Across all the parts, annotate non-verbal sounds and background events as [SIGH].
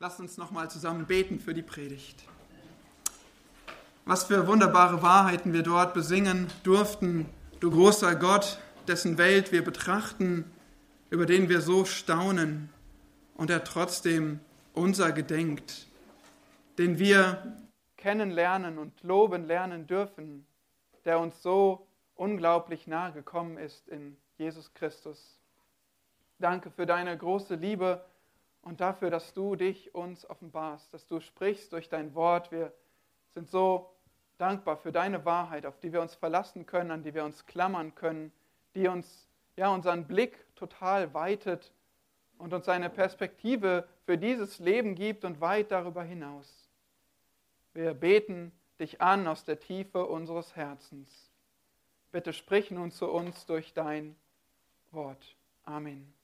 Lasst uns nochmal zusammen beten für die Predigt. Was für wunderbare Wahrheiten wir dort besingen durften, du großer Gott, dessen Welt wir betrachten, über den wir so staunen und der trotzdem unser gedenkt, den wir kennenlernen und loben lernen dürfen, der uns so unglaublich nahe gekommen ist in Jesus Christus. Danke für deine große Liebe und dafür, dass du dich uns offenbarst, dass du sprichst durch dein Wort. Wir sind so dankbar für deine Wahrheit, auf die wir uns verlassen können, an die wir uns klammern können, die uns ja unseren Blick total weitet und uns eine Perspektive für dieses Leben gibt und weit darüber hinaus. Wir beten dich an aus der Tiefe unseres Herzens. Bitte sprich nun zu uns durch dein Wort. Amen.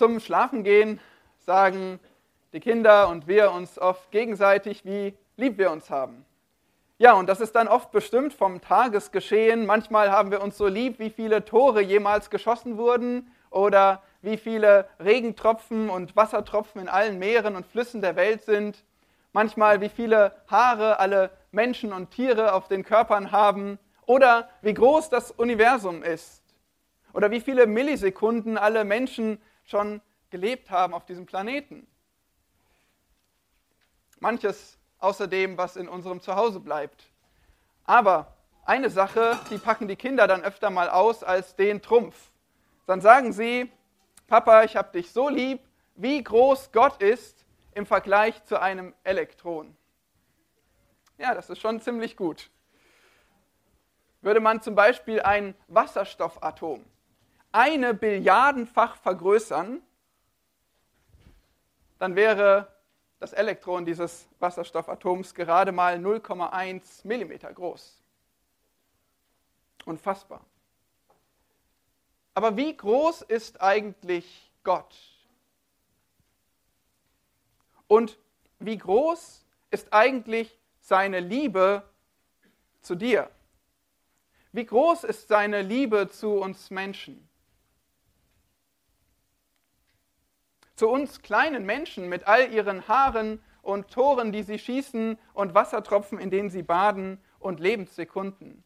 Zum Schlafengehen sagen die Kinder und wir uns oft gegenseitig, wie lieb wir uns haben. Ja, und das ist dann oft bestimmt vom Tagesgeschehen. Manchmal haben wir uns so lieb, wie viele Tore jemals geschossen wurden oder wie viele Regentropfen und Wassertropfen in allen Meeren und Flüssen der Welt sind. Manchmal, wie viele Haare alle Menschen und Tiere auf den Körpern haben oder wie groß das Universum ist oder wie viele Millisekunden alle Menschen schon gelebt haben auf diesem Planeten. Manches außerdem, was in unserem Zuhause bleibt. Aber eine Sache, die packen die Kinder dann öfter mal aus als den Trumpf. Dann sagen sie, Papa, ich habe dich so lieb, wie groß Gott ist im Vergleich zu einem Elektron. Ja, das ist schon ziemlich gut. Würde man zum Beispiel ein Wasserstoffatom eine Billiardenfach vergrößern, dann wäre das Elektron dieses Wasserstoffatoms gerade mal 0,1 Millimeter groß. Unfassbar. Aber wie groß ist eigentlich Gott? Und wie groß ist eigentlich seine Liebe zu dir? Wie groß ist seine Liebe zu uns Menschen? Zu uns kleinen Menschen mit all ihren Haaren und Toren, die sie schießen und Wassertropfen, in denen sie baden und Lebenssekunden.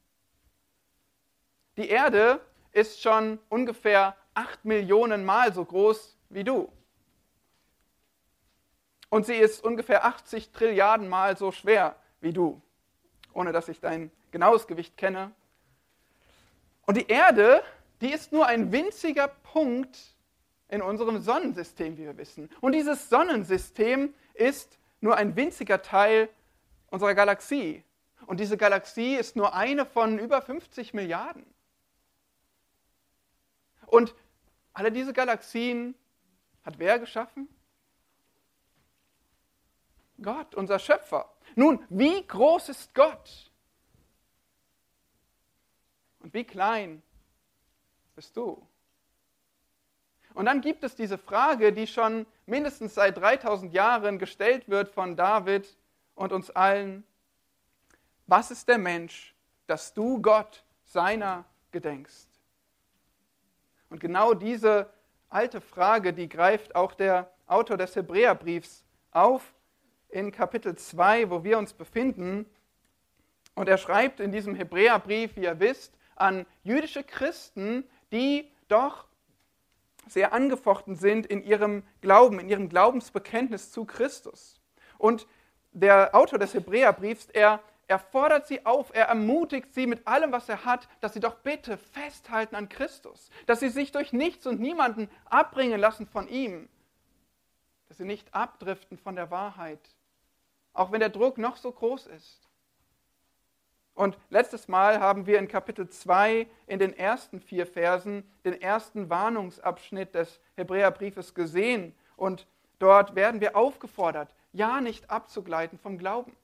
Die Erde ist schon ungefähr acht Millionen Mal so groß wie du. Und sie ist ungefähr 80 Trilliarden Mal so schwer wie du, ohne dass ich dein genaues Gewicht kenne. Und die Erde, die ist nur ein winziger Punkt in unserem Sonnensystem, wie wir wissen. Und dieses Sonnensystem ist nur ein winziger Teil unserer Galaxie. Und diese Galaxie ist nur eine von über 50 Milliarden. Und alle diese Galaxien hat wer geschaffen? Gott, unser Schöpfer. Nun, wie groß ist Gott? Und wie klein bist du? Und dann gibt es diese Frage, die schon mindestens seit 3000 Jahren gestellt wird von David und uns allen. Was ist der Mensch, dass du Gott seiner gedenkst? Und genau diese alte Frage, die greift auch der Autor des Hebräerbriefs auf in Kapitel 2, wo wir uns befinden. Und er schreibt in diesem Hebräerbrief, wie ihr wisst, an jüdische Christen, die doch sehr angefochten sind in ihrem Glauben, in ihrem Glaubensbekenntnis zu Christus. Und der Autor des Hebräerbriefs, er, er fordert sie auf, er ermutigt sie mit allem, was er hat, dass sie doch bitte festhalten an Christus, dass sie sich durch nichts und niemanden abbringen lassen von ihm, dass sie nicht abdriften von der Wahrheit, auch wenn der Druck noch so groß ist. Und letztes Mal haben wir in Kapitel 2 in den ersten vier Versen den ersten Warnungsabschnitt des Hebräerbriefes gesehen. Und dort werden wir aufgefordert, ja nicht abzugleiten vom Glauben.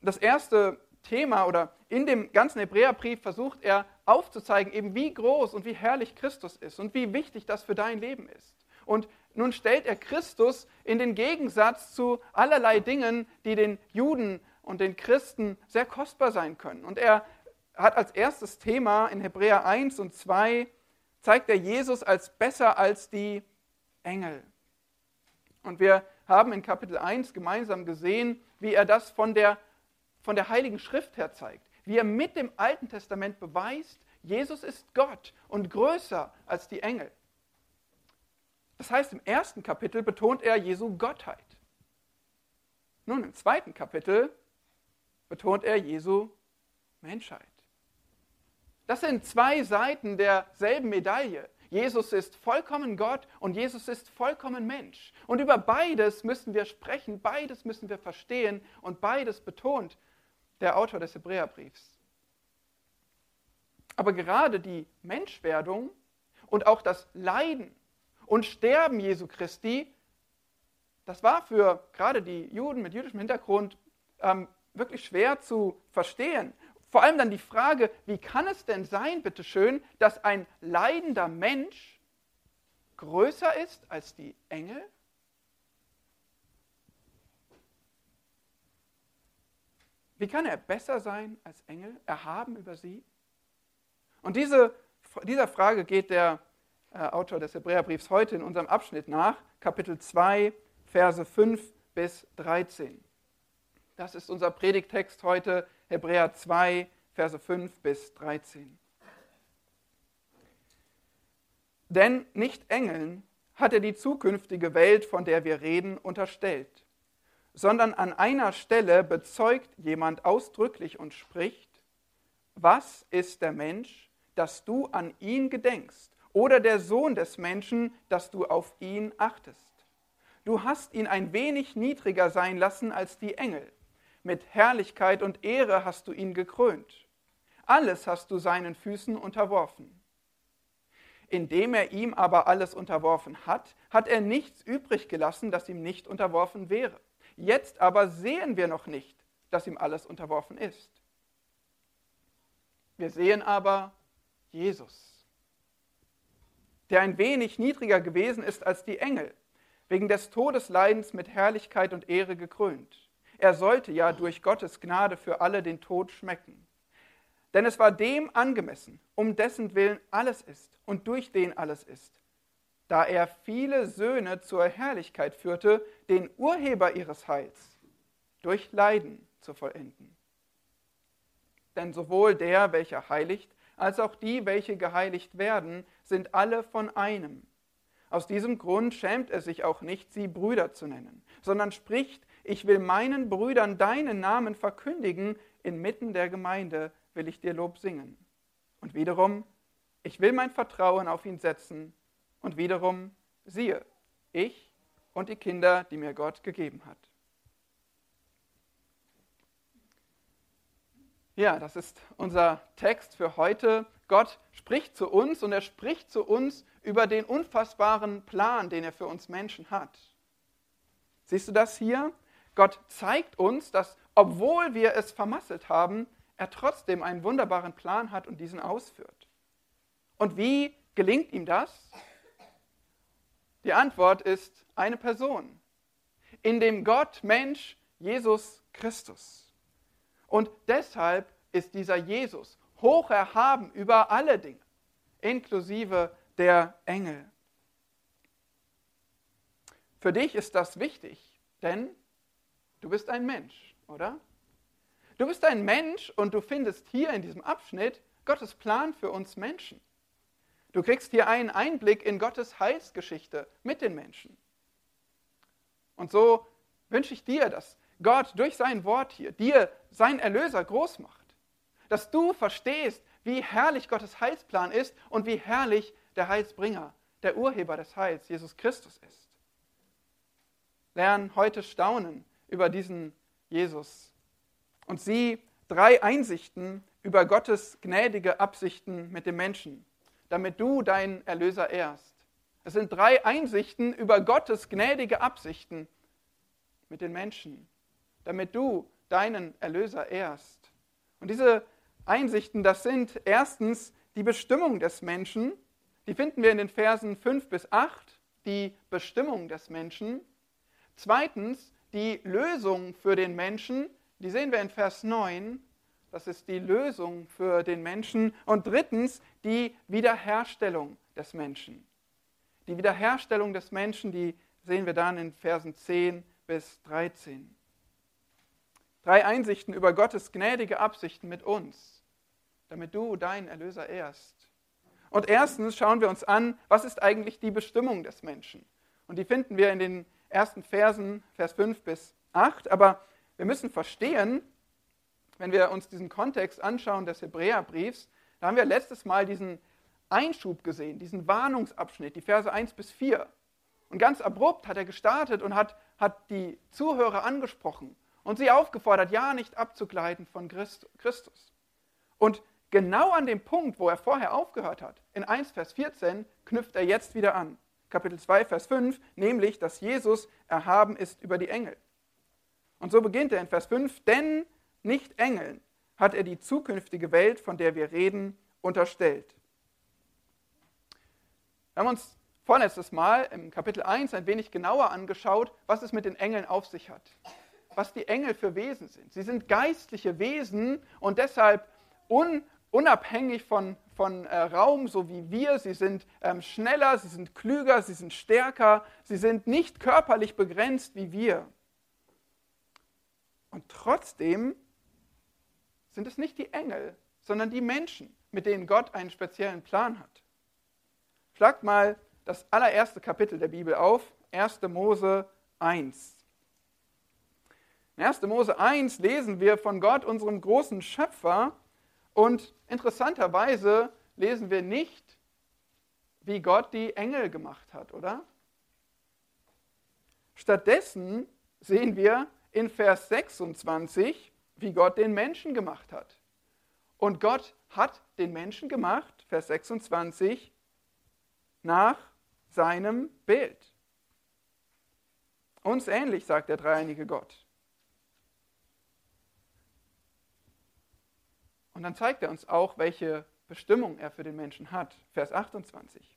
Das erste Thema oder in dem ganzen Hebräerbrief versucht er aufzuzeigen, eben wie groß und wie herrlich Christus ist und wie wichtig das für dein Leben ist. Und nun stellt er Christus in den Gegensatz zu allerlei Dingen, die den Juden und den Christen sehr kostbar sein können. Und er hat als erstes Thema in Hebräer 1 und 2, zeigt er Jesus als besser als die Engel. Und wir haben in Kapitel 1 gemeinsam gesehen, wie er das von der, von der Heiligen Schrift her zeigt. Wie er mit dem Alten Testament beweist, Jesus ist Gott und größer als die Engel. Das heißt, im ersten Kapitel betont er Jesu Gottheit. Nun, im zweiten Kapitel betont er Jesu Menschheit. Das sind zwei Seiten derselben Medaille. Jesus ist vollkommen Gott und Jesus ist vollkommen Mensch. Und über beides müssen wir sprechen, beides müssen wir verstehen und beides betont der Autor des Hebräerbriefs. Aber gerade die Menschwerdung und auch das Leiden und Sterben Jesu Christi, das war für gerade die Juden mit jüdischem Hintergrund ähm, wirklich schwer zu verstehen. Vor allem dann die Frage, wie kann es denn sein, bitteschön, dass ein leidender Mensch größer ist als die Engel? Wie kann er besser sein als Engel, erhaben über sie? Und diese, dieser Frage geht der äh, Autor des Hebräerbriefs heute in unserem Abschnitt nach, Kapitel 2, Verse 5 bis 13. Das ist unser Predigtext heute, Hebräer 2, Verse 5 bis 13. Denn nicht Engeln hat er die zukünftige Welt, von der wir reden, unterstellt, sondern an einer Stelle bezeugt jemand ausdrücklich und spricht, was ist der Mensch, dass du an ihn gedenkst, oder der Sohn des Menschen, dass du auf ihn achtest. Du hast ihn ein wenig niedriger sein lassen als die Engel mit Herrlichkeit und Ehre hast du ihn gekrönt. Alles hast du seinen Füßen unterworfen. Indem er ihm aber alles unterworfen hat, hat er nichts übrig gelassen, das ihm nicht unterworfen wäre. Jetzt aber sehen wir noch nicht, dass ihm alles unterworfen ist. Wir sehen aber Jesus, der ein wenig niedriger gewesen ist als die Engel, wegen des Todesleidens mit Herrlichkeit und Ehre gekrönt er sollte ja durch Gottes Gnade für alle den Tod schmecken. Denn es war dem angemessen, um dessen Willen alles ist und durch den alles ist, da er viele Söhne zur Herrlichkeit führte, den Urheber ihres Heils durch Leiden zu vollenden. Denn sowohl der, welcher heiligt, als auch die, welche geheiligt werden, sind alle von einem. Aus diesem Grund schämt er sich auch nicht, sie Brüder zu nennen, sondern spricht, ich will meinen Brüdern deinen Namen verkündigen, inmitten der Gemeinde will ich dir Lob singen. Und wiederum, ich will mein Vertrauen auf ihn setzen. Und wiederum, siehe, ich und die Kinder, die mir Gott gegeben hat. Ja, das ist unser Text für heute. Gott spricht zu uns und er spricht zu uns über den unfassbaren Plan, den er für uns Menschen hat. Siehst du das hier? Gott zeigt uns, dass obwohl wir es vermasselt haben, er trotzdem einen wunderbaren Plan hat und diesen ausführt. Und wie gelingt ihm das? Die Antwort ist eine Person, in dem Gott Mensch Jesus Christus. Und deshalb ist dieser Jesus hoch erhaben über alle Dinge, inklusive der Engel. Für dich ist das wichtig, denn Du bist ein Mensch, oder? Du bist ein Mensch und du findest hier in diesem Abschnitt Gottes Plan für uns Menschen. Du kriegst hier einen Einblick in Gottes Heilsgeschichte mit den Menschen. Und so wünsche ich dir, dass Gott durch sein Wort hier dir sein Erlöser groß macht. Dass du verstehst, wie herrlich Gottes Heilsplan ist und wie herrlich der Heilsbringer, der Urheber des Heils, Jesus Christus ist. Lern heute staunen über diesen Jesus und sieh drei Einsichten über Gottes gnädige Absichten mit dem Menschen, damit du deinen Erlöser ehrst. Es sind drei Einsichten über Gottes gnädige Absichten mit den Menschen, damit du deinen Erlöser ehrst. Und diese Einsichten, das sind erstens die Bestimmung des Menschen, die finden wir in den Versen 5 bis 8, die Bestimmung des Menschen. Zweitens die Lösung für den Menschen, die sehen wir in Vers 9, das ist die Lösung für den Menschen. Und drittens, die Wiederherstellung des Menschen. Die Wiederherstellung des Menschen, die sehen wir dann in Versen 10 bis 13. Drei Einsichten über Gottes gnädige Absichten mit uns, damit du deinen Erlöser ehrst. Und erstens schauen wir uns an, was ist eigentlich die Bestimmung des Menschen. Und die finden wir in den ersten Versen, Vers 5 bis 8. Aber wir müssen verstehen, wenn wir uns diesen Kontext anschauen des Hebräerbriefs, da haben wir letztes Mal diesen Einschub gesehen, diesen Warnungsabschnitt, die Verse 1 bis 4. Und ganz abrupt hat er gestartet und hat, hat die Zuhörer angesprochen und sie aufgefordert, ja nicht abzugleiten von Christus. Und genau an dem Punkt, wo er vorher aufgehört hat, in 1 Vers 14, knüpft er jetzt wieder an. Kapitel 2, Vers 5, nämlich, dass Jesus erhaben ist über die Engel. Und so beginnt er in Vers 5, denn nicht Engeln hat er die zukünftige Welt, von der wir reden, unterstellt. Wir haben uns vorletztes Mal im Kapitel 1 ein wenig genauer angeschaut, was es mit den Engeln auf sich hat. Was die Engel für Wesen sind. Sie sind geistliche Wesen und deshalb un, unabhängig von, von äh, Raum, so wie wir. Sie sind ähm, schneller, sie sind klüger, sie sind stärker, sie sind nicht körperlich begrenzt wie wir. Und trotzdem sind es nicht die Engel, sondern die Menschen, mit denen Gott einen speziellen Plan hat. Schlagt mal das allererste Kapitel der Bibel auf, 1. Mose 1. In 1. Mose 1 lesen wir von Gott, unserem großen Schöpfer, und interessanterweise lesen wir nicht, wie Gott die Engel gemacht hat, oder? Stattdessen sehen wir in Vers 26, wie Gott den Menschen gemacht hat. Und Gott hat den Menschen gemacht, Vers 26, nach seinem Bild. Uns ähnlich, sagt der dreieinige Gott. Und dann zeigt er uns auch, welche Bestimmung er für den Menschen hat. Vers 28.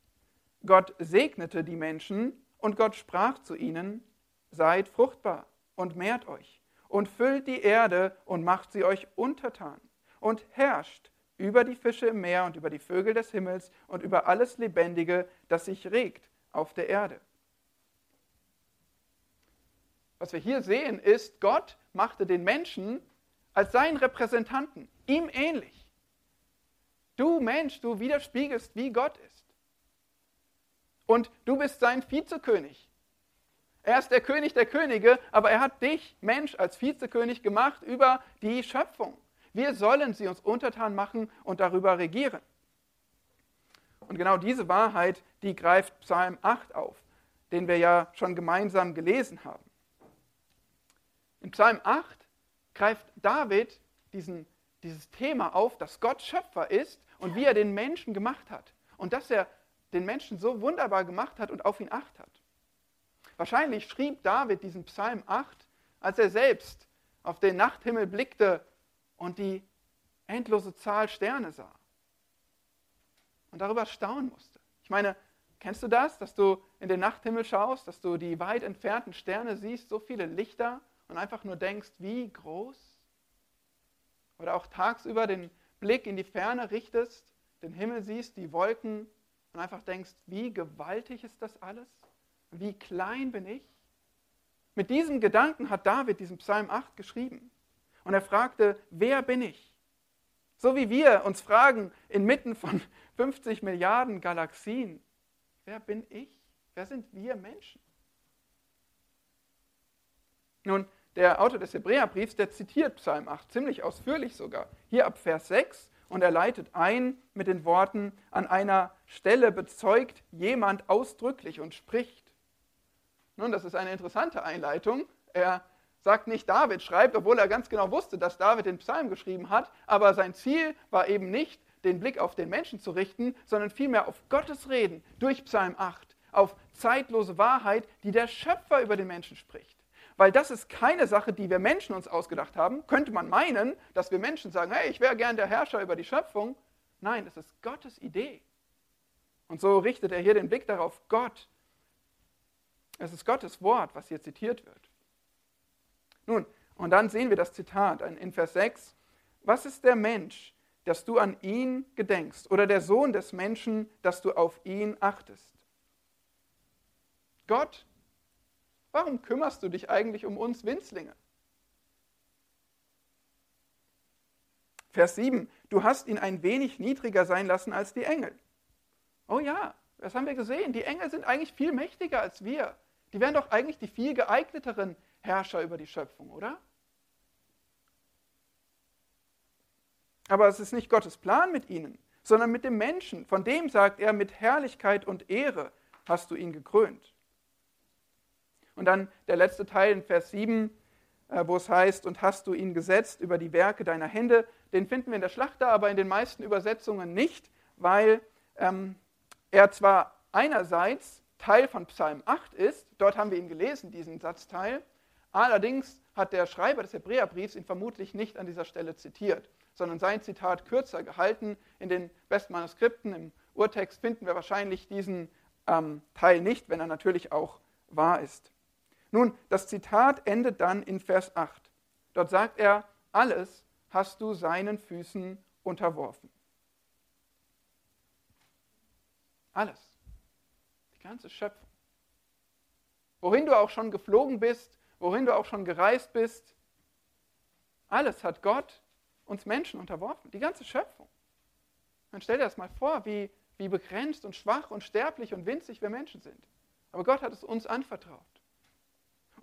Gott segnete die Menschen und Gott sprach zu ihnen, seid fruchtbar und mehrt euch und füllt die Erde und macht sie euch untertan und herrscht über die Fische im Meer und über die Vögel des Himmels und über alles Lebendige, das sich regt auf der Erde. Was wir hier sehen, ist, Gott machte den Menschen als seinen Repräsentanten, ihm ähnlich. Du Mensch, du widerspiegelst, wie Gott ist. Und du bist sein Vizekönig. Er ist der König der Könige, aber er hat dich, Mensch, als Vizekönig gemacht über die Schöpfung. Wir sollen sie uns untertan machen und darüber regieren. Und genau diese Wahrheit, die greift Psalm 8 auf, den wir ja schon gemeinsam gelesen haben. In Psalm 8 greift David diesen, dieses Thema auf, dass Gott Schöpfer ist und wie er den Menschen gemacht hat. Und dass er den Menschen so wunderbar gemacht hat und auf ihn acht hat. Wahrscheinlich schrieb David diesen Psalm 8, als er selbst auf den Nachthimmel blickte und die endlose Zahl Sterne sah. Und darüber staunen musste. Ich meine, kennst du das, dass du in den Nachthimmel schaust, dass du die weit entfernten Sterne siehst, so viele Lichter und einfach nur denkst, wie groß? Oder auch tagsüber den Blick in die Ferne richtest, den Himmel siehst, die Wolken und einfach denkst, wie gewaltig ist das alles? wie klein bin ich? Mit diesem Gedanken hat David diesen Psalm 8 geschrieben. Und er fragte, wer bin ich? So wie wir uns fragen, inmitten von [LAUGHS] 50 Milliarden Galaxien, wer bin ich? Wer sind wir Menschen? Nun, der Autor des Hebräerbriefs, der zitiert Psalm 8 ziemlich ausführlich sogar. Hier ab Vers 6 und er leitet ein mit den Worten, an einer Stelle bezeugt jemand ausdrücklich und spricht, nun, das ist eine interessante Einleitung. Er sagt nicht, David schreibt, obwohl er ganz genau wusste, dass David den Psalm geschrieben hat, aber sein Ziel war eben nicht, den Blick auf den Menschen zu richten, sondern vielmehr auf Gottes Reden durch Psalm 8, auf zeitlose Wahrheit, die der Schöpfer über den Menschen spricht. Weil das ist keine Sache, die wir Menschen uns ausgedacht haben. Könnte man meinen, dass wir Menschen sagen, hey, ich wäre gern der Herrscher über die Schöpfung. Nein, es ist Gottes Idee. Und so richtet er hier den Blick darauf, Gott es ist Gottes Wort, was hier zitiert wird. Nun, und dann sehen wir das Zitat in Vers 6. Was ist der Mensch, dass du an ihn gedenkst, oder der Sohn des Menschen, dass du auf ihn achtest? Gott, warum kümmerst du dich eigentlich um uns Winzlinge? Vers 7, du hast ihn ein wenig niedriger sein lassen als die Engel. Oh ja, das haben wir gesehen. Die Engel sind eigentlich viel mächtiger als wir. Die wären doch eigentlich die viel geeigneteren Herrscher über die Schöpfung, oder? Aber es ist nicht Gottes Plan mit ihnen, sondern mit dem Menschen. Von dem sagt er, mit Herrlichkeit und Ehre hast du ihn gekrönt. Und dann der letzte Teil in Vers 7, äh, wo es heißt, und hast du ihn gesetzt über die Werke deiner Hände. Den finden wir in der Schlachter, aber in den meisten Übersetzungen nicht, weil ähm, er zwar einerseits Teil von Psalm 8 ist, dort haben wir ihn gelesen, diesen Satzteil, allerdings hat der Schreiber des Hebräerbriefs ihn vermutlich nicht an dieser Stelle zitiert, sondern sein Zitat kürzer gehalten. In den besten Manuskripten, im Urtext finden wir wahrscheinlich diesen ähm, Teil nicht, wenn er natürlich auch wahr ist. Nun, das Zitat endet dann in Vers 8. Dort sagt er, alles hast du seinen Füßen unterworfen. Alles. Die ganze Schöpfung. Wohin du auch schon geflogen bist, wohin du auch schon gereist bist, alles hat Gott uns Menschen unterworfen. Die ganze Schöpfung. Dann stell dir das mal vor, wie, wie begrenzt und schwach und sterblich und winzig wir Menschen sind. Aber Gott hat es uns anvertraut.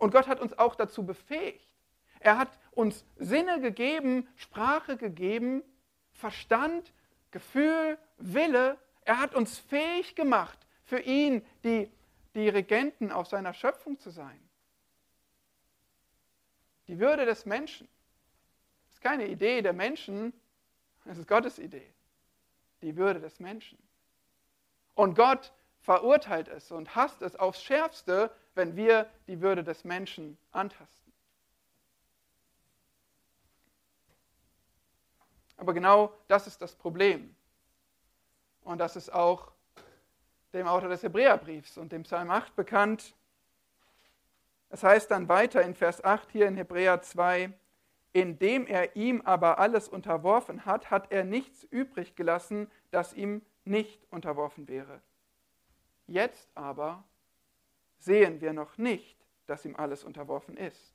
Und Gott hat uns auch dazu befähigt. Er hat uns Sinne gegeben, Sprache gegeben, Verstand, Gefühl, Wille, er hat uns fähig gemacht, für ihn die, die Regenten auf seiner Schöpfung zu sein. Die Würde des Menschen ist keine Idee der Menschen, es ist Gottes Idee. Die Würde des Menschen. Und Gott verurteilt es und hasst es aufs Schärfste, wenn wir die Würde des Menschen antasten. Aber genau das ist das Problem. Und das ist auch dem Autor des Hebräerbriefs und dem Psalm 8 bekannt. Es heißt dann weiter in Vers 8 hier in Hebräer 2, indem er ihm aber alles unterworfen hat, hat er nichts übrig gelassen, das ihm nicht unterworfen wäre. Jetzt aber sehen wir noch nicht, dass ihm alles unterworfen ist.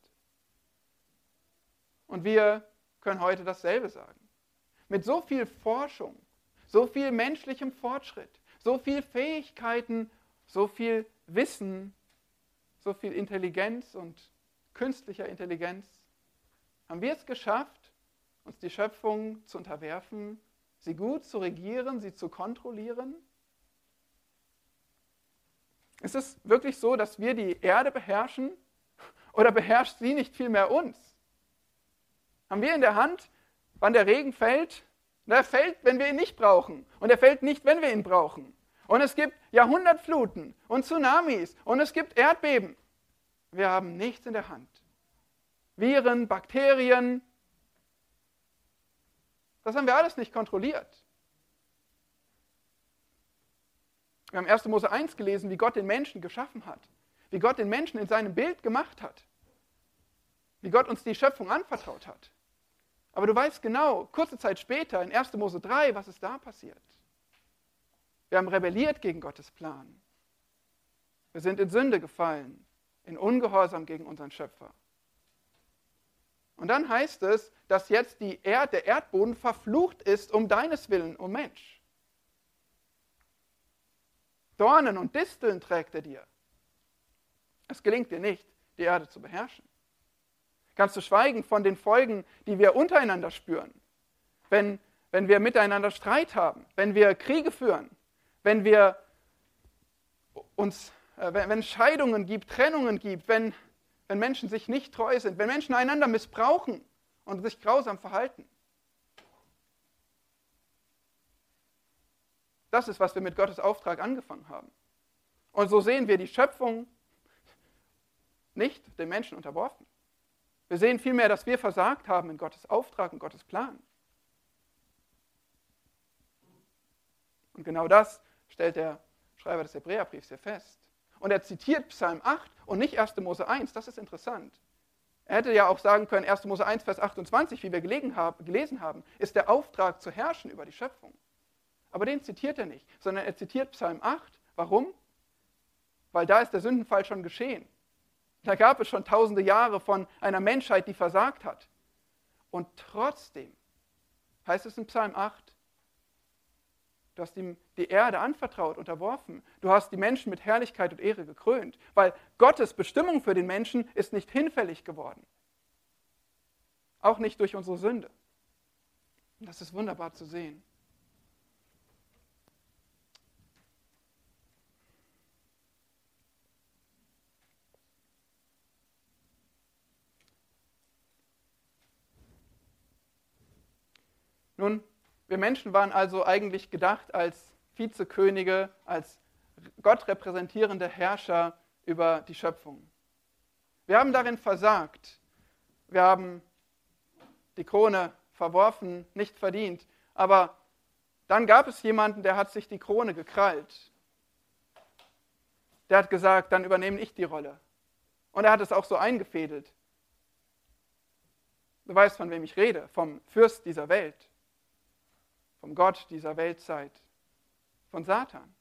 Und wir können heute dasselbe sagen. Mit so viel Forschung, so viel menschlichem Fortschritt, so viel Fähigkeiten, so viel Wissen, so viel Intelligenz und künstlicher Intelligenz, haben wir es geschafft, uns die Schöpfung zu unterwerfen, sie gut zu regieren, sie zu kontrollieren? Ist es wirklich so, dass wir die Erde beherrschen oder beherrscht sie nicht vielmehr uns? Haben wir in der Hand, wann der Regen fällt er fällt, wenn wir ihn nicht brauchen. Und er fällt nicht, wenn wir ihn brauchen. Und es gibt Jahrhundertfluten und Tsunamis und es gibt Erdbeben. Wir haben nichts in der Hand. Viren, Bakterien, das haben wir alles nicht kontrolliert. Wir haben 1. Mose 1 gelesen, wie Gott den Menschen geschaffen hat, wie Gott den Menschen in seinem Bild gemacht hat, wie Gott uns die Schöpfung anvertraut hat. Aber du weißt genau, kurze Zeit später, in 1. Mose 3, was ist da passiert? Wir haben rebelliert gegen Gottes Plan. Wir sind in Sünde gefallen, in Ungehorsam gegen unseren Schöpfer. Und dann heißt es, dass jetzt Erd, der Erdboden verflucht ist um deines Willen, oh Mensch. Dornen und Disteln trägt er dir. Es gelingt dir nicht, die Erde zu beherrschen. Ganz zu schweigen von den Folgen, die wir untereinander spüren. Wenn, wenn wir miteinander Streit haben, wenn wir Kriege führen, wenn wir uns, äh, wenn, wenn Scheidungen gibt, Trennungen gibt, wenn, wenn Menschen sich nicht treu sind, wenn Menschen einander missbrauchen und sich grausam verhalten. Das ist, was wir mit Gottes Auftrag angefangen haben. Und so sehen wir die Schöpfung nicht dem Menschen unterworfen. Wir sehen vielmehr, dass wir versagt haben in Gottes Auftrag und Gottes Plan. Und genau das stellt der Schreiber des Hebräerbriefs hier fest. Und er zitiert Psalm 8 und nicht 1. Mose 1. Das ist interessant. Er hätte ja auch sagen können, 1. Mose 1, Vers 28, wie wir gelesen haben, ist der Auftrag zu herrschen über die Schöpfung. Aber den zitiert er nicht, sondern er zitiert Psalm 8. Warum? Weil da ist der Sündenfall schon geschehen. Da gab es schon tausende Jahre von einer Menschheit, die versagt hat. Und trotzdem heißt es in Psalm 8, du hast ihm die Erde anvertraut, unterworfen. Du hast die Menschen mit Herrlichkeit und Ehre gekrönt, weil Gottes Bestimmung für den Menschen ist nicht hinfällig geworden. Auch nicht durch unsere Sünde. Und das ist wunderbar zu sehen. Nun, wir Menschen waren also eigentlich gedacht als Vizekönige, als Gott repräsentierende Herrscher über die Schöpfung. Wir haben darin versagt. Wir haben die Krone verworfen, nicht verdient. Aber dann gab es jemanden, der hat sich die Krone gekrallt. Der hat gesagt, dann übernehme ich die Rolle. Und er hat es auch so eingefädelt. Du weißt, von wem ich rede, vom Fürst dieser Welt vom Gott dieser Weltzeit, von Satan.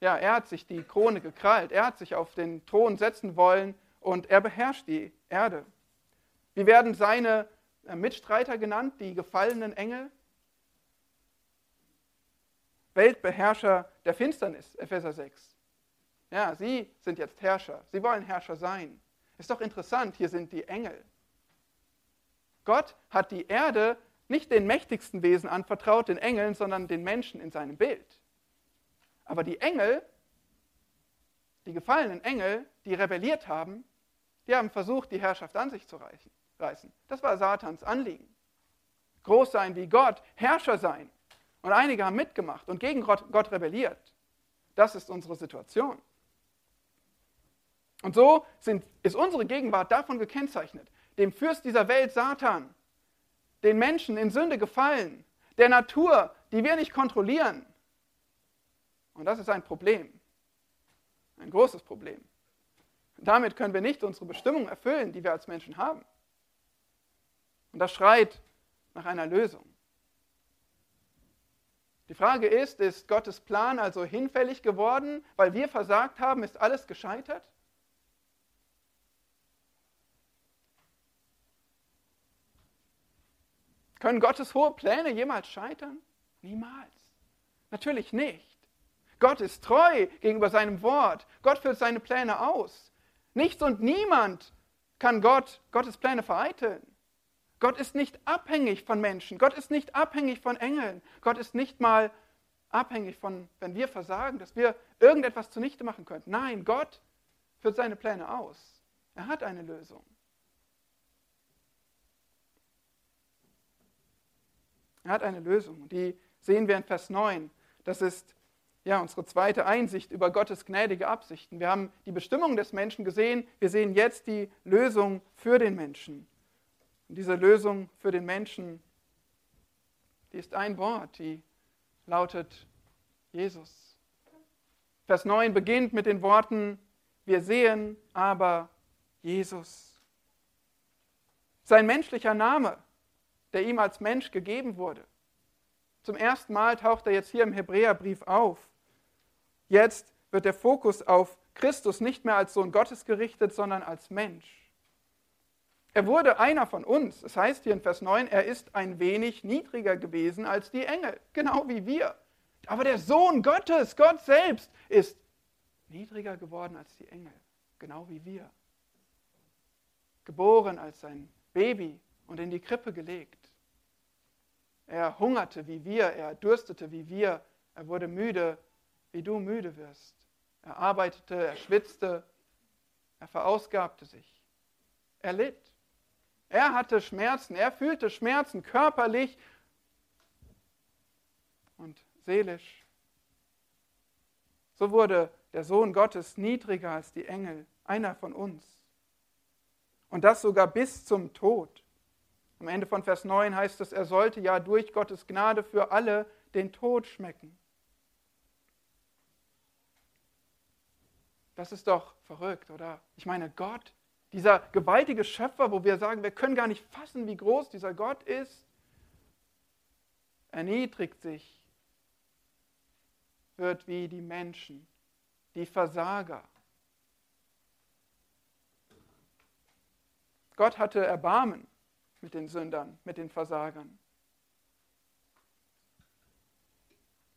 Ja, er hat sich die Krone gekrallt, er hat sich auf den Thron setzen wollen und er beherrscht die Erde. Wie werden seine äh, Mitstreiter genannt, die gefallenen Engel? Weltbeherrscher der Finsternis, Epheser 6. Ja, sie sind jetzt Herrscher, sie wollen Herrscher sein. Ist doch interessant, hier sind die Engel. Gott hat die Erde nicht den mächtigsten Wesen anvertraut, den Engeln, sondern den Menschen in seinem Bild. Aber die Engel, die gefallenen Engel, die rebelliert haben, die haben versucht, die Herrschaft an sich zu reißen. Das war Satans Anliegen. Groß sein wie Gott, Herrscher sein. Und einige haben mitgemacht und gegen Gott rebelliert. Das ist unsere Situation. Und so sind, ist unsere Gegenwart davon gekennzeichnet. Dem Fürst dieser Welt, Satan, den Menschen in Sünde gefallen, der Natur, die wir nicht kontrollieren. Und das ist ein Problem, ein großes Problem. Damit können wir nicht unsere Bestimmung erfüllen, die wir als Menschen haben. Und das schreit nach einer Lösung. Die Frage ist, ist Gottes Plan also hinfällig geworden, weil wir versagt haben, ist alles gescheitert? Können Gottes hohe Pläne jemals scheitern? Niemals. Natürlich nicht. Gott ist treu gegenüber seinem Wort. Gott führt seine Pläne aus. Nichts und niemand kann Gott Gottes Pläne vereiteln. Gott ist nicht abhängig von Menschen. Gott ist nicht abhängig von Engeln. Gott ist nicht mal abhängig von, wenn wir versagen, dass wir irgendetwas zunichte machen könnten. Nein, Gott führt seine Pläne aus. Er hat eine Lösung. Er hat eine Lösung. Die sehen wir in Vers 9. Das ist ja unsere zweite Einsicht über Gottes gnädige Absichten. Wir haben die Bestimmung des Menschen gesehen. Wir sehen jetzt die Lösung für den Menschen. Und diese Lösung für den Menschen, die ist ein Wort, die lautet Jesus. Vers 9 beginnt mit den Worten, wir sehen aber Jesus. Sein menschlicher Name der ihm als Mensch gegeben wurde. Zum ersten Mal taucht er jetzt hier im Hebräerbrief auf. Jetzt wird der Fokus auf Christus nicht mehr als Sohn Gottes gerichtet, sondern als Mensch. Er wurde einer von uns. Es heißt hier in Vers 9, er ist ein wenig niedriger gewesen als die Engel, genau wie wir. Aber der Sohn Gottes, Gott selbst, ist niedriger geworden als die Engel, genau wie wir. Geboren als ein Baby und in die Krippe gelegt. Er hungerte wie wir, er dürstete wie wir, er wurde müde, wie du müde wirst. Er arbeitete, er schwitzte, er verausgabte sich. Er litt. Er hatte Schmerzen, er fühlte Schmerzen körperlich und seelisch. So wurde der Sohn Gottes niedriger als die Engel, einer von uns. Und das sogar bis zum Tod. Am Ende von Vers 9 heißt es, er sollte ja durch Gottes Gnade für alle den Tod schmecken. Das ist doch verrückt, oder? Ich meine, Gott Dieser gewaltige Schöpfer, wo wir sagen, wir können gar nicht fassen, wie groß dieser Gott ist, erniedrigt sich, wird wie die Menschen, die Versager. Gott hatte Erbarmen mit den Sündern, mit den Versagern.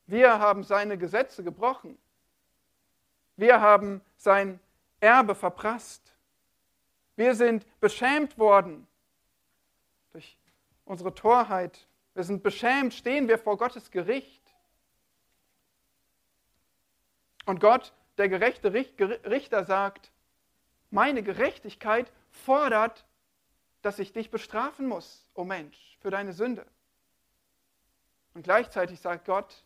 Wir haben seine Gesetze gebrochen. Wir haben sein Erbe verprasst. Wir sind beschämt worden durch unsere Torheit. Wir sind beschämt, stehen wir vor Gottes Gericht. Und Gott, der gerechte Richter, sagt, meine Gerechtigkeit fordert, dass ich dich bestrafen muss, o oh Mensch, für deine Sünde. Und gleichzeitig sagt Gott,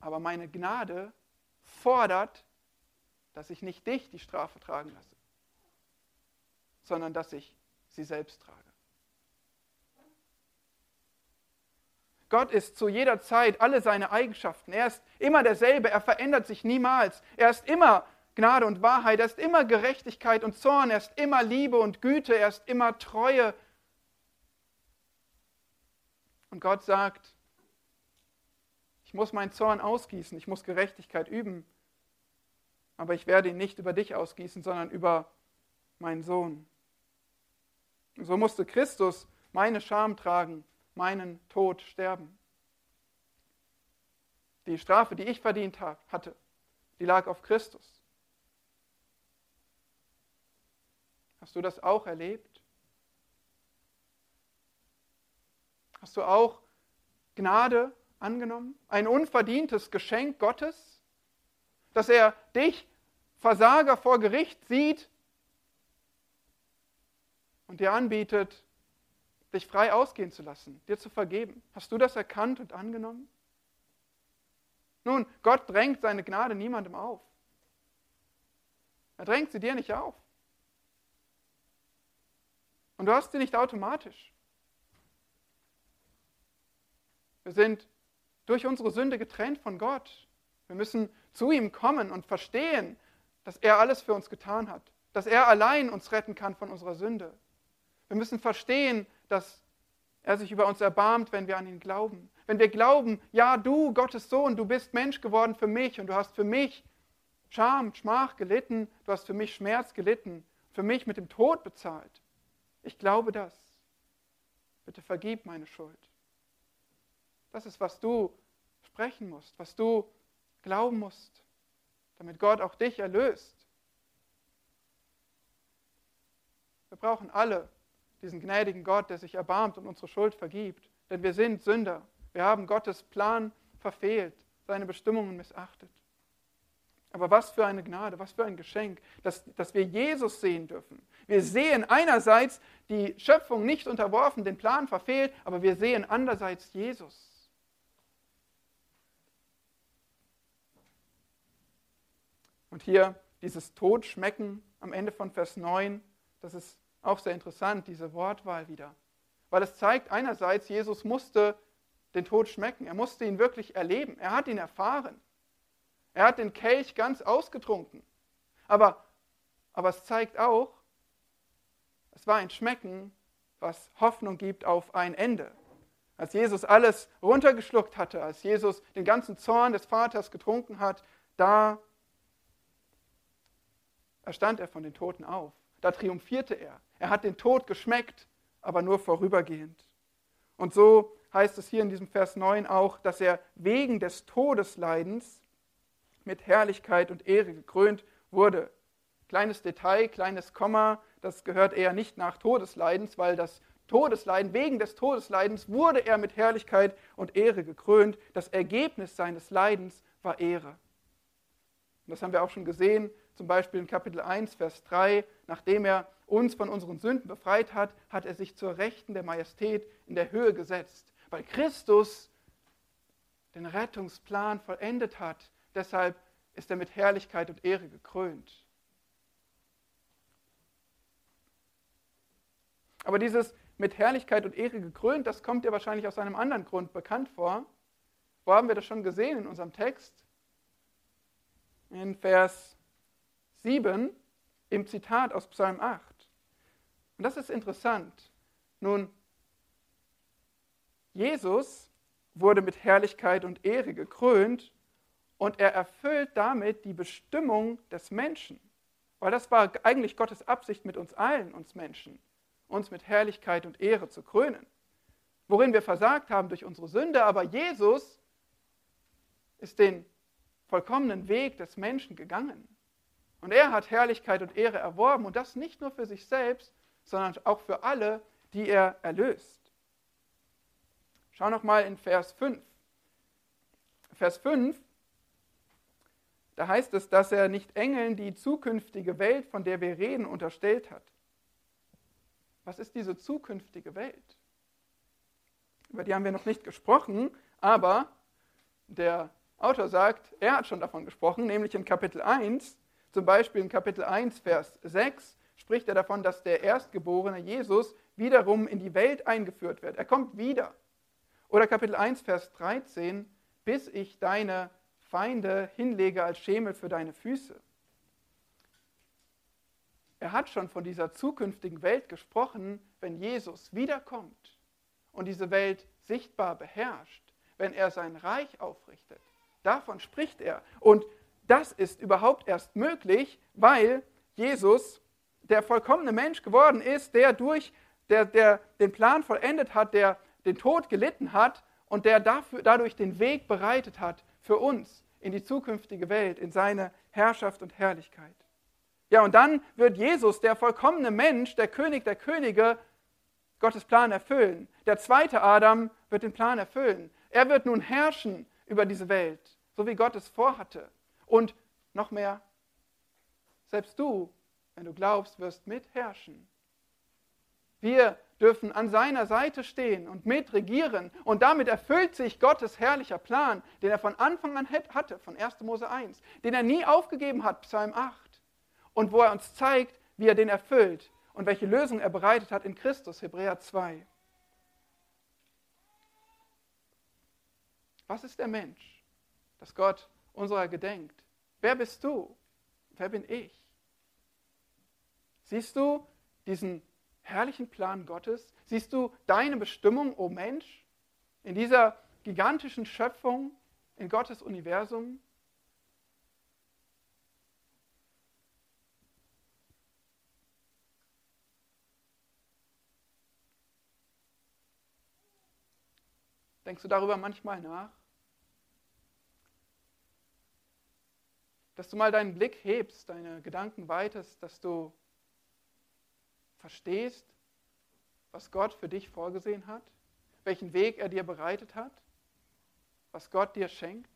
aber meine Gnade fordert, dass ich nicht dich die Strafe tragen lasse, sondern dass ich sie selbst trage. Gott ist zu jeder Zeit alle seine Eigenschaften. Er ist immer derselbe, er verändert sich niemals. Er ist immer Gnade und Wahrheit, er ist immer Gerechtigkeit und Zorn, er ist immer Liebe und Güte, er ist immer Treue. Und Gott sagt, ich muss meinen Zorn ausgießen, ich muss Gerechtigkeit üben, aber ich werde ihn nicht über dich ausgießen, sondern über meinen Sohn. So musste Christus meine Scham tragen, meinen Tod sterben. Die Strafe, die ich verdient hatte, die lag auf Christus. Hast du das auch erlebt? Hast du auch Gnade angenommen? Ein unverdientes Geschenk Gottes? Dass er dich, Versager, vor Gericht sieht und dir anbietet, dich frei ausgehen zu lassen, dir zu vergeben. Hast du das erkannt und angenommen? Nun, Gott drängt seine Gnade niemandem auf. Er drängt sie dir nicht auf. Und du hast sie nicht automatisch. Wir sind durch unsere Sünde getrennt von Gott. Wir müssen zu ihm kommen und verstehen, dass er alles für uns getan hat, dass er allein uns retten kann von unserer Sünde. Wir müssen verstehen, dass er sich über uns erbarmt, wenn wir an ihn glauben. Wenn wir glauben, ja, du, Gottes Sohn, du bist Mensch geworden für mich und du hast für mich Scham, Schmach gelitten, du hast für mich Schmerz gelitten, für mich mit dem Tod bezahlt. Ich glaube das. Bitte vergib meine Schuld. Das ist, was du sprechen musst, was du glauben musst, damit Gott auch dich erlöst. Wir brauchen alle diesen gnädigen Gott, der sich erbarmt und unsere Schuld vergibt. Denn wir sind Sünder. Wir haben Gottes Plan verfehlt, seine Bestimmungen missachtet. Aber was für eine Gnade, was für ein Geschenk, dass, dass wir Jesus sehen dürfen. Wir sehen einerseits die Schöpfung nicht unterworfen, den Plan verfehlt, aber wir sehen andererseits Jesus. Und hier dieses Todschmecken am Ende von Vers 9, das ist auch sehr interessant, diese Wortwahl wieder. Weil es zeigt einerseits, Jesus musste den Tod schmecken, er musste ihn wirklich erleben, er hat ihn erfahren. Er hat den Kelch ganz ausgetrunken. Aber, aber es zeigt auch, es war ein Schmecken, was Hoffnung gibt auf ein Ende. Als Jesus alles runtergeschluckt hatte, als Jesus den ganzen Zorn des Vaters getrunken hat, da erstand er von den Toten auf. Da triumphierte er. Er hat den Tod geschmeckt, aber nur vorübergehend. Und so heißt es hier in diesem Vers 9 auch, dass er wegen des Todesleidens mit Herrlichkeit und Ehre gekrönt wurde. Kleines Detail, kleines Komma, das gehört eher nicht nach Todesleidens, weil das Todesleiden, wegen des Todesleidens wurde er mit Herrlichkeit und Ehre gekrönt. Das Ergebnis seines Leidens war Ehre. Und das haben wir auch schon gesehen, zum Beispiel in Kapitel 1, Vers 3. Nachdem er uns von unseren Sünden befreit hat, hat er sich zur Rechten der Majestät in der Höhe gesetzt. Weil Christus den Rettungsplan vollendet hat, Deshalb ist er mit Herrlichkeit und Ehre gekrönt. Aber dieses mit Herrlichkeit und Ehre gekrönt, das kommt dir wahrscheinlich aus einem anderen Grund bekannt vor. Wo haben wir das schon gesehen in unserem Text? In Vers 7, im Zitat aus Psalm 8. Und das ist interessant. Nun, Jesus wurde mit Herrlichkeit und Ehre gekrönt und er erfüllt damit die Bestimmung des Menschen. Weil das war eigentlich Gottes Absicht mit uns allen, uns Menschen, uns mit Herrlichkeit und Ehre zu krönen. Worin wir versagt haben durch unsere Sünde, aber Jesus ist den vollkommenen Weg des Menschen gegangen. Und er hat Herrlichkeit und Ehre erworben und das nicht nur für sich selbst, sondern auch für alle, die er erlöst. Schau noch mal in Vers 5. Vers 5, da heißt es, dass er nicht Engeln die zukünftige Welt, von der wir reden, unterstellt hat. Was ist diese zukünftige Welt? Über die haben wir noch nicht gesprochen, aber der Autor sagt, er hat schon davon gesprochen, nämlich in Kapitel 1, zum Beispiel in Kapitel 1, Vers 6, spricht er davon, dass der Erstgeborene Jesus wiederum in die Welt eingeführt wird. Er kommt wieder. Oder Kapitel 1, Vers 13, bis ich deine Feinde hinlege als Schemel für deine Füße. Er hat schon von dieser zukünftigen Welt gesprochen, wenn Jesus wiederkommt und diese Welt sichtbar beherrscht, wenn er sein Reich aufrichtet. Davon spricht er. Und das ist überhaupt erst möglich, weil Jesus der vollkommene Mensch geworden ist, der durch der, der den Plan vollendet hat, der den Tod gelitten hat und der dafür, dadurch den Weg bereitet hat für uns in die zukünftige Welt, in seine Herrschaft und Herrlichkeit. Ja, und dann wird Jesus, der vollkommene Mensch, der König der Könige, Gottes Plan erfüllen. Der zweite Adam wird den Plan erfüllen. Er wird nun herrschen über diese Welt, so wie Gott es vorhatte. Und noch mehr, selbst du, wenn du glaubst, wirst mitherrschen. Wir dürfen an seiner Seite stehen und mitregieren. Und damit erfüllt sich Gottes herrlicher Plan, den er von Anfang an hatte, von 1. Mose 1, den er nie aufgegeben hat, Psalm 8. Und wo er uns zeigt, wie er den erfüllt und welche Lösung er bereitet hat in Christus, Hebräer 2. Was ist der Mensch, dass Gott unserer gedenkt? Wer bist du? Wer bin ich? Siehst du diesen herrlichen Plan Gottes? Siehst du deine Bestimmung, o oh Mensch, in dieser gigantischen Schöpfung, in Gottes Universum? Denkst du darüber manchmal nach? Dass du mal deinen Blick hebst, deine Gedanken weitest, dass du verstehst, was Gott für dich vorgesehen hat, welchen Weg er dir bereitet hat, was Gott dir schenkt?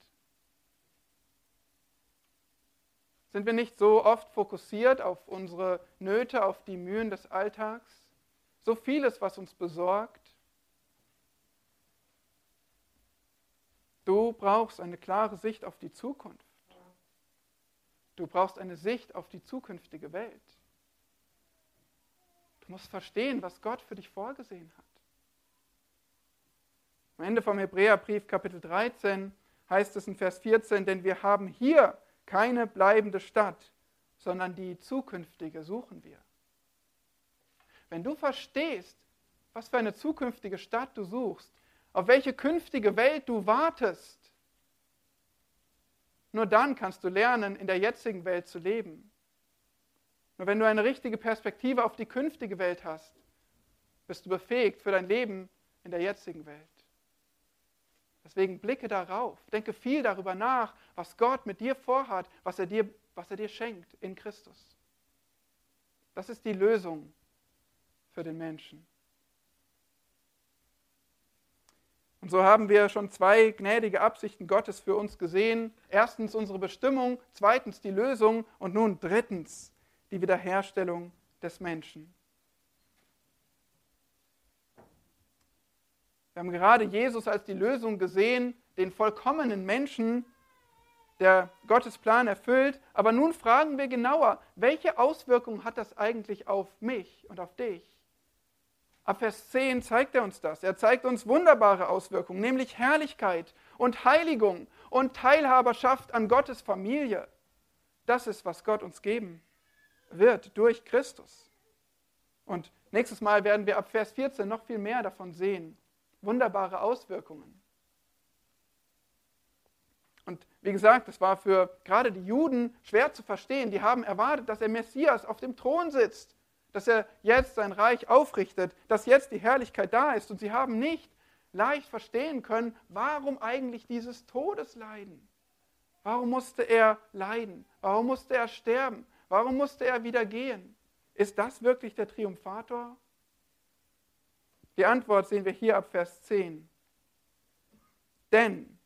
Sind wir nicht so oft fokussiert auf unsere Nöte, auf die Mühen des Alltags? So vieles, was uns besorgt. Du brauchst eine klare Sicht auf die Zukunft. Du brauchst eine Sicht auf die zukünftige Welt. Du musst verstehen, was Gott für dich vorgesehen hat. Am Ende vom Hebräerbrief Kapitel 13 heißt es in Vers 14, denn wir haben hier keine bleibende Stadt, sondern die zukünftige suchen wir. Wenn du verstehst, was für eine zukünftige Stadt du suchst, auf welche künftige Welt du wartest, nur dann kannst du lernen, in der jetzigen Welt zu leben. Nur wenn du eine richtige Perspektive auf die künftige Welt hast, bist du befähigt für dein Leben in der jetzigen Welt. Deswegen blicke darauf, denke viel darüber nach, was Gott mit dir vorhat, was er dir, was er dir schenkt in Christus. Das ist die Lösung für den Menschen. Und so haben wir schon zwei gnädige Absichten Gottes für uns gesehen. Erstens unsere Bestimmung, zweitens die Lösung und nun drittens die Wiederherstellung des Menschen. Wir haben gerade Jesus als die Lösung gesehen, den vollkommenen Menschen, der Gottes Plan erfüllt. Aber nun fragen wir genauer, welche Auswirkungen hat das eigentlich auf mich und auf dich? Ab Vers 10 zeigt er uns das. Er zeigt uns wunderbare Auswirkungen, nämlich Herrlichkeit und Heiligung und Teilhaberschaft an Gottes Familie. Das ist, was Gott uns geben wird durch Christus. Und nächstes Mal werden wir ab Vers 14 noch viel mehr davon sehen. Wunderbare Auswirkungen. Und wie gesagt, es war für gerade die Juden schwer zu verstehen. Die haben erwartet, dass der Messias auf dem Thron sitzt, dass er jetzt sein Reich aufrichtet, dass jetzt die Herrlichkeit da ist. Und sie haben nicht leicht verstehen können, warum eigentlich dieses Todesleiden. Warum musste er leiden? Warum musste er sterben? Warum musste er wieder gehen? Ist das wirklich der Triumphator? Die Antwort sehen wir hier ab Vers 10. Denn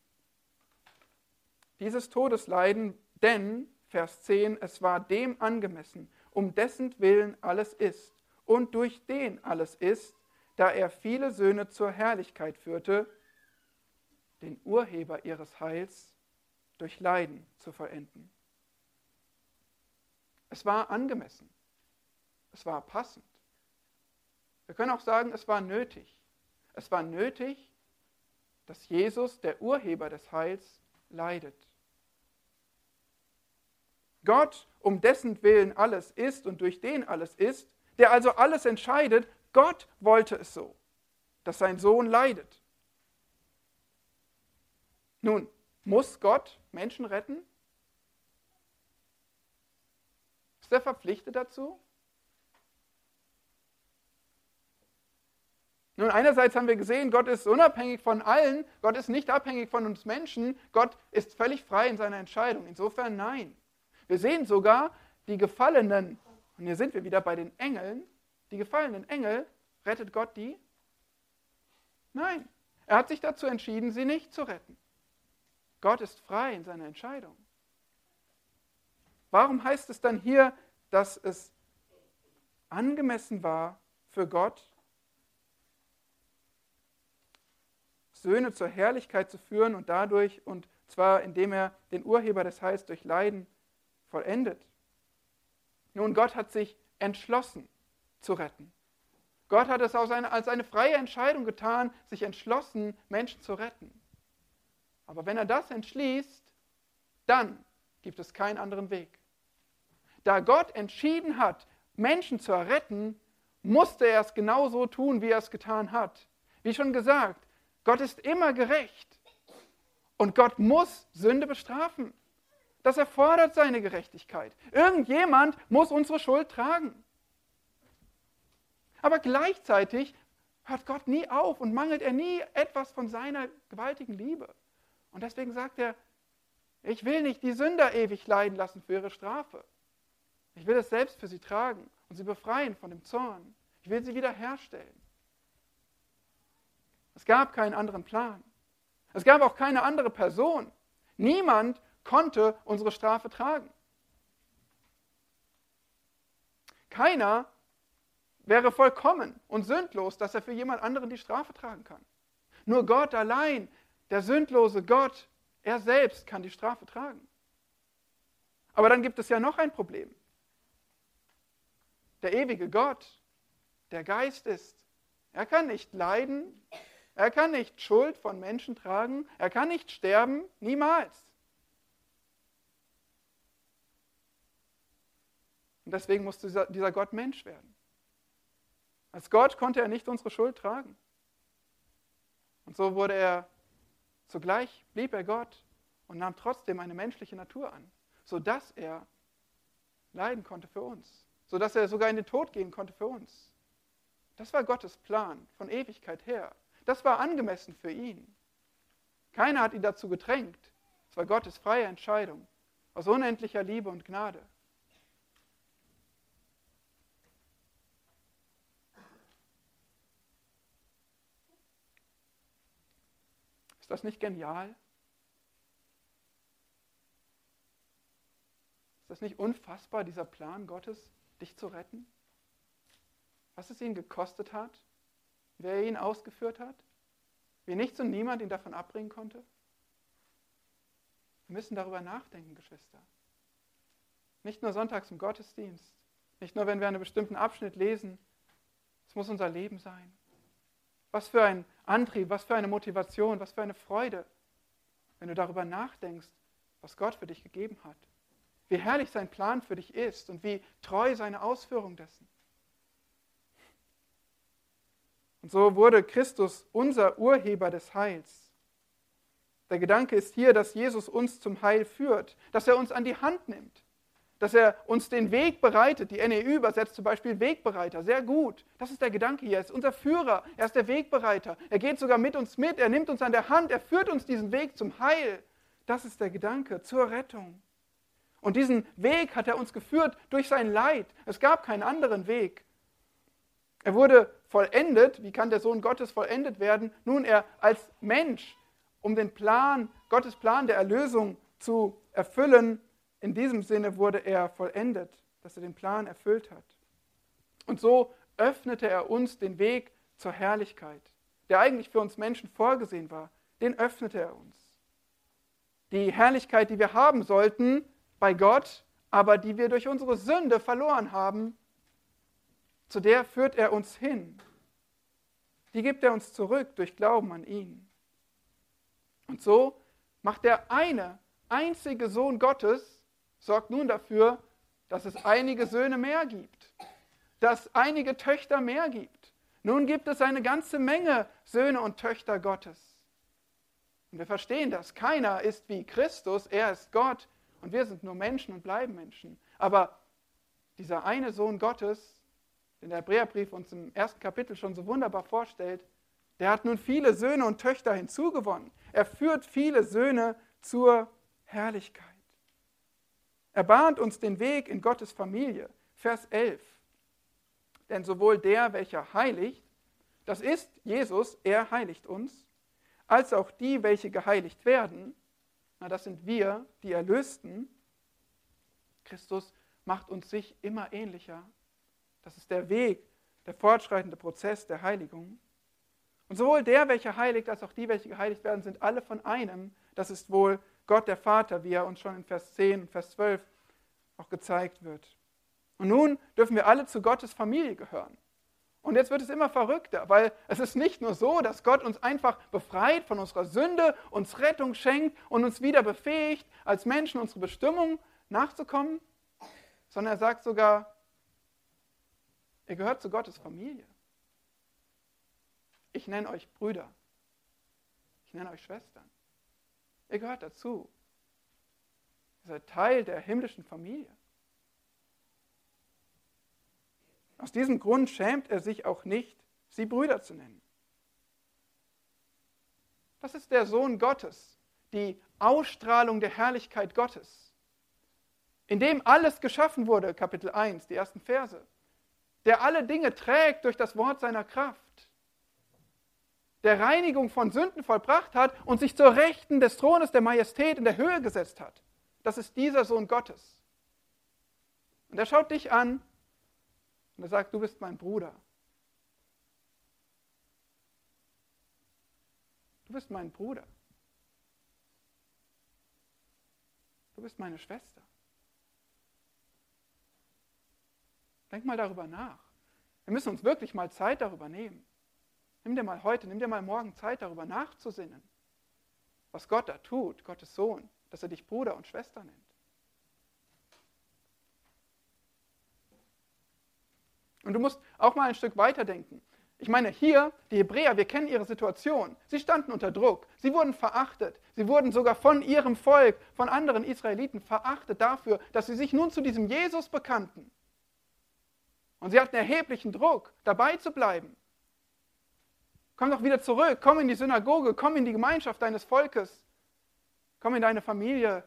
dieses Todesleiden, denn, Vers 10, es war dem angemessen, um dessen Willen alles ist und durch den alles ist, da er viele Söhne zur Herrlichkeit führte, den Urheber ihres Heils durch Leiden zu vollenden. Es war angemessen. Es war passend. Wir können auch sagen, es war nötig. Es war nötig, dass Jesus, der Urheber des Heils, leidet. Gott, um dessen Willen alles ist und durch den alles ist, der also alles entscheidet, Gott wollte es so, dass sein Sohn leidet. Nun, muss Gott Menschen retten? Ist er verpflichtet dazu? Nun, einerseits haben wir gesehen, Gott ist unabhängig von allen, Gott ist nicht abhängig von uns Menschen, Gott ist völlig frei in seiner Entscheidung. Insofern nein. Wir sehen sogar die Gefallenen, und hier sind wir wieder bei den Engeln, die gefallenen Engel, rettet Gott die? Nein. Er hat sich dazu entschieden, sie nicht zu retten. Gott ist frei in seiner Entscheidung. Warum heißt es dann hier, dass es angemessen war für Gott, Söhne zur Herrlichkeit zu führen und dadurch, und zwar indem er den Urheber des Heils durch Leiden vollendet? Nun, Gott hat sich entschlossen zu retten. Gott hat es als eine freie Entscheidung getan, sich entschlossen, Menschen zu retten. Aber wenn er das entschließt, dann gibt es keinen anderen Weg. Da Gott entschieden hat, Menschen zu erretten, musste er es genauso tun, wie er es getan hat. Wie schon gesagt, Gott ist immer gerecht und Gott muss Sünde bestrafen. Das erfordert seine Gerechtigkeit. Irgendjemand muss unsere Schuld tragen. Aber gleichzeitig hört Gott nie auf und mangelt er nie etwas von seiner gewaltigen Liebe. Und deswegen sagt er, ich will nicht die Sünder ewig leiden lassen für ihre Strafe. Ich will es selbst für sie tragen und sie befreien von dem Zorn. Ich will sie wiederherstellen. Es gab keinen anderen Plan. Es gab auch keine andere Person. Niemand konnte unsere Strafe tragen. Keiner wäre vollkommen und sündlos, dass er für jemand anderen die Strafe tragen kann. Nur Gott allein der sündlose Gott, er selbst kann die Strafe tragen. Aber dann gibt es ja noch ein Problem. Der ewige Gott, der Geist ist, er kann nicht leiden, er kann nicht Schuld von Menschen tragen, er kann nicht sterben, niemals. Und deswegen musste dieser Gott Mensch werden. Als Gott konnte er nicht unsere Schuld tragen. Und so wurde er Zugleich blieb er Gott und nahm trotzdem eine menschliche Natur an, sodass er leiden konnte für uns, sodass er sogar in den Tod gehen konnte für uns. Das war Gottes Plan von Ewigkeit her. Das war angemessen für ihn. Keiner hat ihn dazu gedrängt. Es war Gottes freie Entscheidung aus unendlicher Liebe und Gnade. das nicht genial? Ist das nicht unfassbar, dieser Plan Gottes, dich zu retten? Was es ihn gekostet hat, wer ihn ausgeführt hat, wie nichts und niemand ihn davon abbringen konnte? Wir müssen darüber nachdenken, Geschwister. Nicht nur sonntags im Gottesdienst, nicht nur, wenn wir einen bestimmten Abschnitt lesen. Es muss unser Leben sein. Was für ein Antrieb, was für eine Motivation, was für eine Freude, wenn du darüber nachdenkst, was Gott für dich gegeben hat, wie herrlich sein Plan für dich ist und wie treu seine Ausführung dessen. Und so wurde Christus unser Urheber des Heils. Der Gedanke ist hier, dass Jesus uns zum Heil führt, dass er uns an die Hand nimmt, dass er uns den Weg bereitet. Die NEU übersetzt zum Beispiel Wegbereiter, sehr gut. Das ist der Gedanke hier. Er ist unser Führer, er ist der Wegbereiter. Er geht sogar mit uns mit, er nimmt uns an der Hand, er führt uns diesen Weg zum Heil. Das ist der Gedanke zur Rettung. Und diesen Weg hat er uns geführt durch sein Leid. Es gab keinen anderen Weg. Er wurde vollendet. Wie kann der Sohn Gottes vollendet werden? Nun, er als Mensch, um den Plan, Gottes Plan der Erlösung zu erfüllen, in diesem Sinne wurde er vollendet, dass er den Plan erfüllt hat. Und so öffnete er uns den Weg zur Herrlichkeit, der eigentlich für uns Menschen vorgesehen war. Den öffnete er uns. Die Herrlichkeit, die wir haben sollten bei Gott, aber die wir durch unsere Sünde verloren haben, zu der führt er uns hin. Die gibt er uns zurück durch Glauben an ihn. Und so macht der eine einzige Sohn Gottes, sorgt nun dafür, dass es einige Söhne mehr gibt, dass einige Töchter mehr gibt. Nun gibt es eine ganze Menge Söhne und Töchter Gottes. Und wir verstehen das. Keiner ist wie Christus, er ist Gott und wir sind nur Menschen und bleiben Menschen. Aber dieser eine Sohn Gottes den der Hebräerbrief uns im ersten Kapitel schon so wunderbar vorstellt, der hat nun viele Söhne und Töchter hinzugewonnen. Er führt viele Söhne zur Herrlichkeit. Er bahnt uns den Weg in Gottes Familie. Vers 11. Denn sowohl der, welcher heiligt, das ist Jesus, er heiligt uns, als auch die, welche geheiligt werden, na, das sind wir, die Erlösten. Christus macht uns sich immer ähnlicher das ist der Weg, der fortschreitende Prozess der Heiligung. Und sowohl der, welcher heiligt, als auch die, welche geheiligt werden, sind alle von einem. Das ist wohl Gott der Vater, wie er uns schon in Vers 10 und Vers 12 auch gezeigt wird. Und nun dürfen wir alle zu Gottes Familie gehören. Und jetzt wird es immer verrückter, weil es ist nicht nur so, dass Gott uns einfach befreit von unserer Sünde, uns Rettung schenkt und uns wieder befähigt, als Menschen unsere Bestimmung nachzukommen, sondern er sagt sogar, Ihr gehört zu Gottes Familie. Ich nenne euch Brüder. Ich nenne euch Schwestern. Ihr gehört dazu. Ihr seid Teil der himmlischen Familie. Aus diesem Grund schämt er sich auch nicht, sie Brüder zu nennen. Das ist der Sohn Gottes, die Ausstrahlung der Herrlichkeit Gottes, in dem alles geschaffen wurde, Kapitel 1, die ersten Verse der alle Dinge trägt durch das Wort seiner Kraft, der Reinigung von Sünden vollbracht hat und sich zur Rechten des Thrones der Majestät in der Höhe gesetzt hat. Das ist dieser Sohn Gottes. Und er schaut dich an und er sagt, du bist mein Bruder. Du bist mein Bruder. Du bist meine Schwester. Denk mal darüber nach. Wir müssen uns wirklich mal Zeit darüber nehmen. Nimm dir mal heute, nimm dir mal morgen Zeit darüber nachzusinnen, was Gott da tut, Gottes Sohn, dass er dich Bruder und Schwester nennt. Und du musst auch mal ein Stück weiterdenken. Ich meine, hier, die Hebräer, wir kennen ihre Situation. Sie standen unter Druck. Sie wurden verachtet. Sie wurden sogar von ihrem Volk, von anderen Israeliten verachtet dafür, dass sie sich nun zu diesem Jesus bekannten. Und sie hatten erheblichen Druck, dabei zu bleiben. Komm doch wieder zurück, komm in die Synagoge, komm in die Gemeinschaft deines Volkes, komm in deine Familie.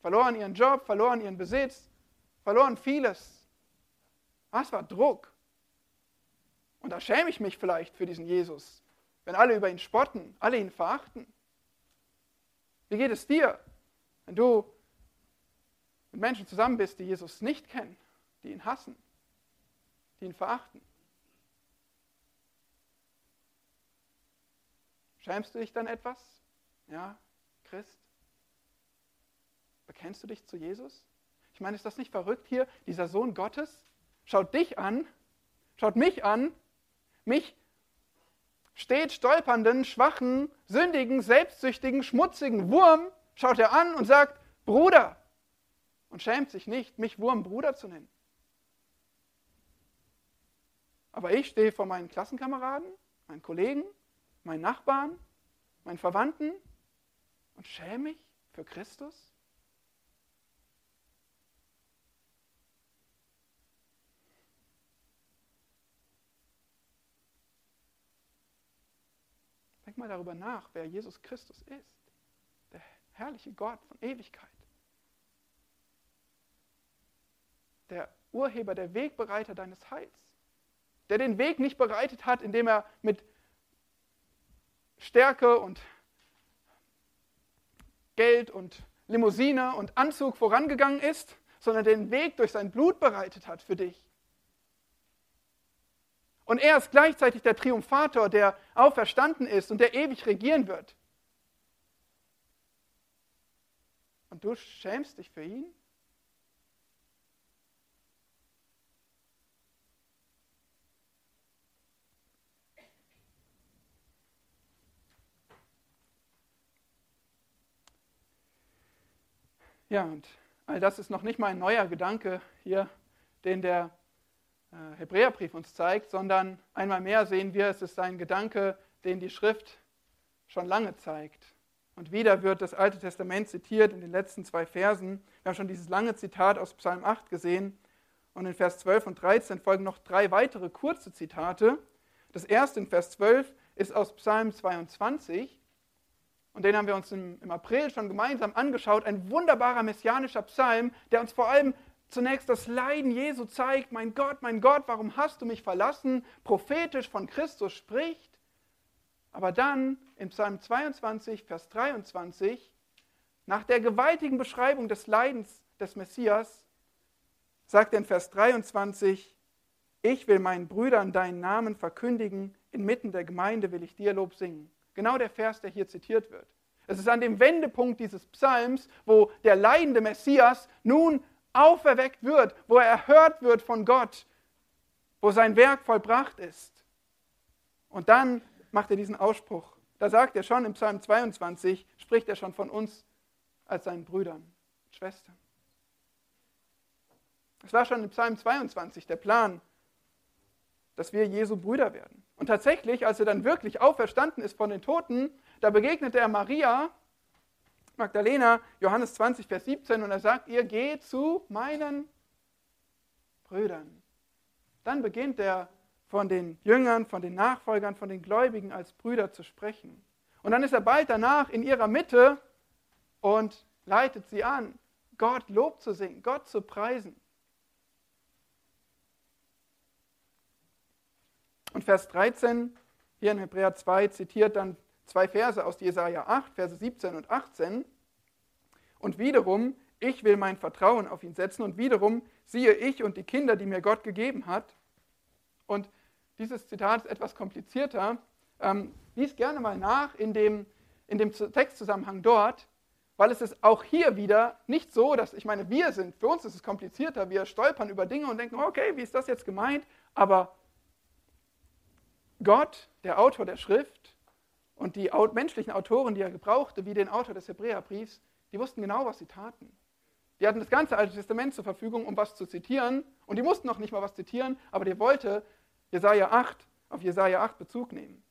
Verloren ihren Job, verloren ihren Besitz, verloren vieles. Was war Druck? Und da schäme ich mich vielleicht für diesen Jesus, wenn alle über ihn spotten, alle ihn verachten. Wie geht es dir, wenn du mit Menschen zusammen bist, die Jesus nicht kennen? die ihn hassen, die ihn verachten. Schämst du dich dann etwas? Ja, Christ? Bekennst du dich zu Jesus? Ich meine, ist das nicht verrückt hier? Dieser Sohn Gottes schaut dich an, schaut mich an, mich steht stolpernden, schwachen, sündigen, selbstsüchtigen, schmutzigen Wurm, schaut er an und sagt, Bruder und schämt sich nicht, mich Wurmbruder zu nennen. Aber ich stehe vor meinen Klassenkameraden, meinen Kollegen, meinen Nachbarn, meinen Verwandten und schäme mich für Christus? Denk mal darüber nach, wer Jesus Christus ist. Der herrliche Gott von Ewigkeit. Der Urheber, der Wegbereiter deines Heils. Der den Weg nicht bereitet hat, indem er mit Stärke und Geld und Limousine und Anzug vorangegangen ist, sondern den Weg durch sein Blut bereitet hat für dich. Und er ist gleichzeitig der Triumphator, der auferstanden ist und der ewig regieren wird. Und du schämst dich für ihn? Ja, und all das ist noch nicht mal ein neuer Gedanke hier, den der Hebräerbrief uns zeigt, sondern einmal mehr sehen wir, es ist ein Gedanke, den die Schrift schon lange zeigt. Und wieder wird das Alte Testament zitiert in den letzten zwei Versen. Wir haben schon dieses lange Zitat aus Psalm 8 gesehen. Und in Vers 12 und 13 folgen noch drei weitere kurze Zitate. Das erste in Vers 12 ist aus Psalm 22. Und den haben wir uns im, im April schon gemeinsam angeschaut. Ein wunderbarer messianischer Psalm, der uns vor allem zunächst das Leiden Jesu zeigt. Mein Gott, mein Gott, warum hast du mich verlassen? Prophetisch von Christus spricht. Aber dann in Psalm 22, Vers 23, nach der gewaltigen Beschreibung des Leidens des Messias, sagt er in Vers 23, ich will meinen Brüdern deinen Namen verkündigen, inmitten der Gemeinde will ich dir Lob singen. Genau der Vers, der hier zitiert wird. Es ist an dem Wendepunkt dieses Psalms, wo der leidende Messias nun auferweckt wird, wo er erhört wird von Gott, wo sein Werk vollbracht ist. Und dann macht er diesen Ausspruch. Da sagt er schon im Psalm 22, spricht er schon von uns als seinen Brüdern, Schwestern. Es war schon im Psalm 22 der Plan, dass wir Jesu Brüder werden. Und tatsächlich, als er dann wirklich auferstanden ist von den Toten, da begegnete er Maria, Magdalena, Johannes 20, Vers 17, und er sagt ihr, geht zu meinen Brüdern. Dann beginnt er von den Jüngern, von den Nachfolgern, von den Gläubigen als Brüder zu sprechen. Und dann ist er bald danach in ihrer Mitte und leitet sie an, Gott Lob zu singen, Gott zu preisen. Und Vers 13, hier in Hebräer 2, zitiert dann zwei Verse aus Jesaja 8, Verse 17 und 18. Und wiederum, ich will mein Vertrauen auf ihn setzen. Und wiederum, siehe ich und die Kinder, die mir Gott gegeben hat. Und dieses Zitat ist etwas komplizierter. Ähm, lies gerne mal nach in dem, in dem Textzusammenhang dort, weil es ist auch hier wieder nicht so, dass, ich meine, wir sind, für uns ist es komplizierter, wir stolpern über Dinge und denken, okay, wie ist das jetzt gemeint? Aber Gott, der Autor der Schrift und die menschlichen Autoren, die er gebrauchte, wie den Autor des Hebräerbriefs, die wussten genau, was sie taten. Die hatten das ganze Alte Testament zur Verfügung, um was zu zitieren. Und die mussten noch nicht mal was zitieren, aber der wollte Jesaja 8 auf Jesaja 8 Bezug nehmen.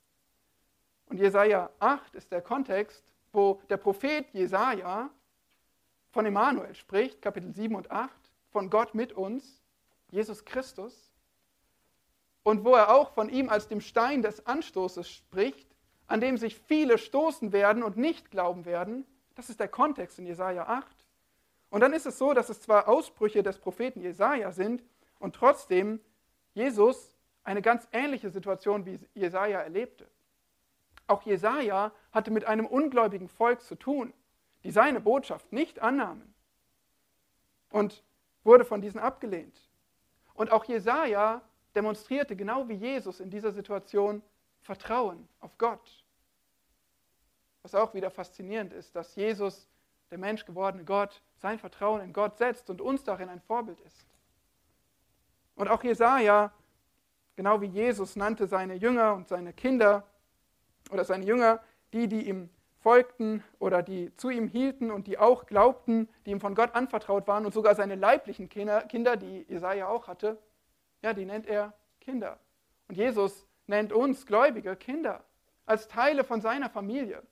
Und Jesaja 8 ist der Kontext, wo der Prophet Jesaja von Emmanuel spricht, Kapitel 7 und 8, von Gott mit uns, Jesus Christus und wo er auch von ihm als dem Stein des Anstoßes spricht, an dem sich viele stoßen werden und nicht glauben werden. Das ist der Kontext in Jesaja 8. Und dann ist es so, dass es zwar Ausbrüche des Propheten Jesaja sind und trotzdem Jesus eine ganz ähnliche Situation wie Jesaja erlebte. Auch Jesaja hatte mit einem ungläubigen Volk zu tun, die seine Botschaft nicht annahmen und wurde von diesen abgelehnt. Und auch Jesaja demonstrierte genau wie Jesus in dieser Situation Vertrauen auf Gott. Was auch wieder faszinierend ist, dass Jesus, der Mensch gewordene Gott, sein Vertrauen in Gott setzt und uns darin ein Vorbild ist. Und auch Jesaja, genau wie Jesus, nannte seine Jünger und seine Kinder oder seine Jünger die, die ihm folgten oder die zu ihm hielten und die auch glaubten, die ihm von Gott anvertraut waren und sogar seine leiblichen Kinder, die Jesaja auch hatte, ja, die nennt er Kinder. Und Jesus nennt uns Gläubige Kinder als Teile von seiner Familie.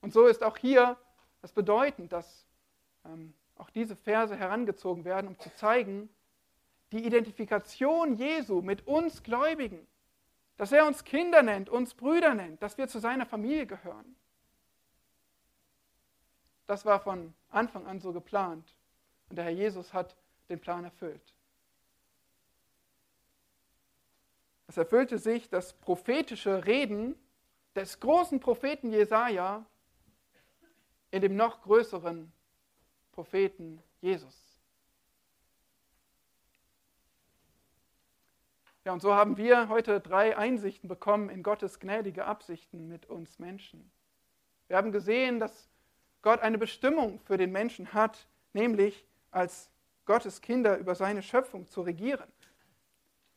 Und so ist auch hier das bedeutend, dass ähm, auch diese Verse herangezogen werden, um zu zeigen, die Identifikation Jesu mit uns Gläubigen, dass er uns Kinder nennt, uns Brüder nennt, dass wir zu seiner Familie gehören. Das war von Anfang an so geplant. Und der Herr Jesus hat den Plan erfüllt. Es erfüllte sich das prophetische Reden des großen Propheten Jesaja in dem noch größeren Propheten Jesus. Ja, und so haben wir heute drei Einsichten bekommen in Gottes gnädige Absichten mit uns Menschen. Wir haben gesehen, dass Gott eine Bestimmung für den Menschen hat, nämlich als Gottes Kinder über seine Schöpfung zu regieren.